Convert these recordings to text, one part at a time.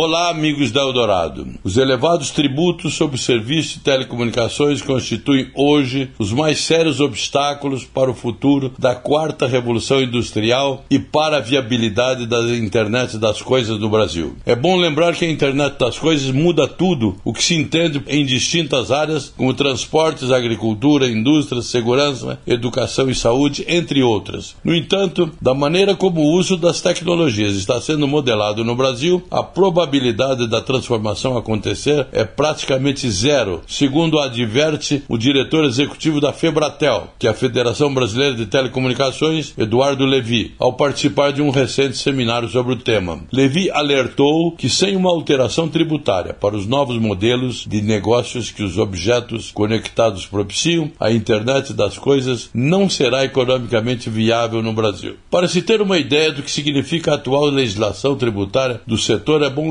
Olá, amigos da Eldorado. Os elevados tributos sobre o serviço de telecomunicações constituem hoje os mais sérios obstáculos para o futuro da quarta revolução industrial e para a viabilidade da internet das coisas no Brasil. É bom lembrar que a internet das coisas muda tudo o que se entende em distintas áreas, como transportes, agricultura, indústria, segurança, educação e saúde, entre outras. No entanto, da maneira como o uso das tecnologias está sendo modelado no Brasil, a probabilidade probabilidade da transformação acontecer é praticamente zero, segundo adverte o diretor executivo da Febratel, que é a Federação Brasileira de Telecomunicações, Eduardo Levi, ao participar de um recente seminário sobre o tema. Levi alertou que sem uma alteração tributária para os novos modelos de negócios que os objetos conectados propiciam, a internet das coisas não será economicamente viável no Brasil. Para se ter uma ideia do que significa a atual legislação tributária do setor, é bom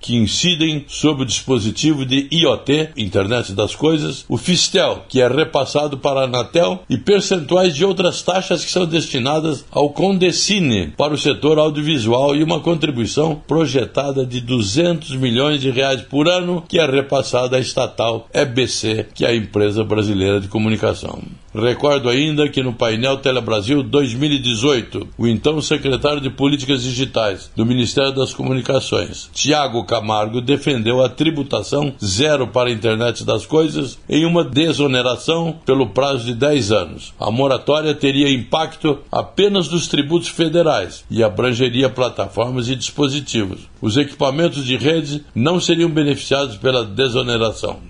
que incidem sobre o dispositivo de IoT, Internet das Coisas, o Fistel, que é repassado para a Anatel, e percentuais de outras taxas que são destinadas ao Condecine para o setor audiovisual e uma contribuição projetada de 200 milhões de reais por ano que é repassada à estatal EBC, que é a empresa brasileira de comunicação. Recordo ainda que no painel Telebrasil 2018, o então secretário de Políticas Digitais do Ministério das Comunicações, Tiago Camargo, defendeu a tributação zero para a internet das coisas em uma desoneração pelo prazo de 10 anos. A moratória teria impacto apenas nos tributos federais e abrangeria plataformas e dispositivos. Os equipamentos de rede não seriam beneficiados pela desoneração.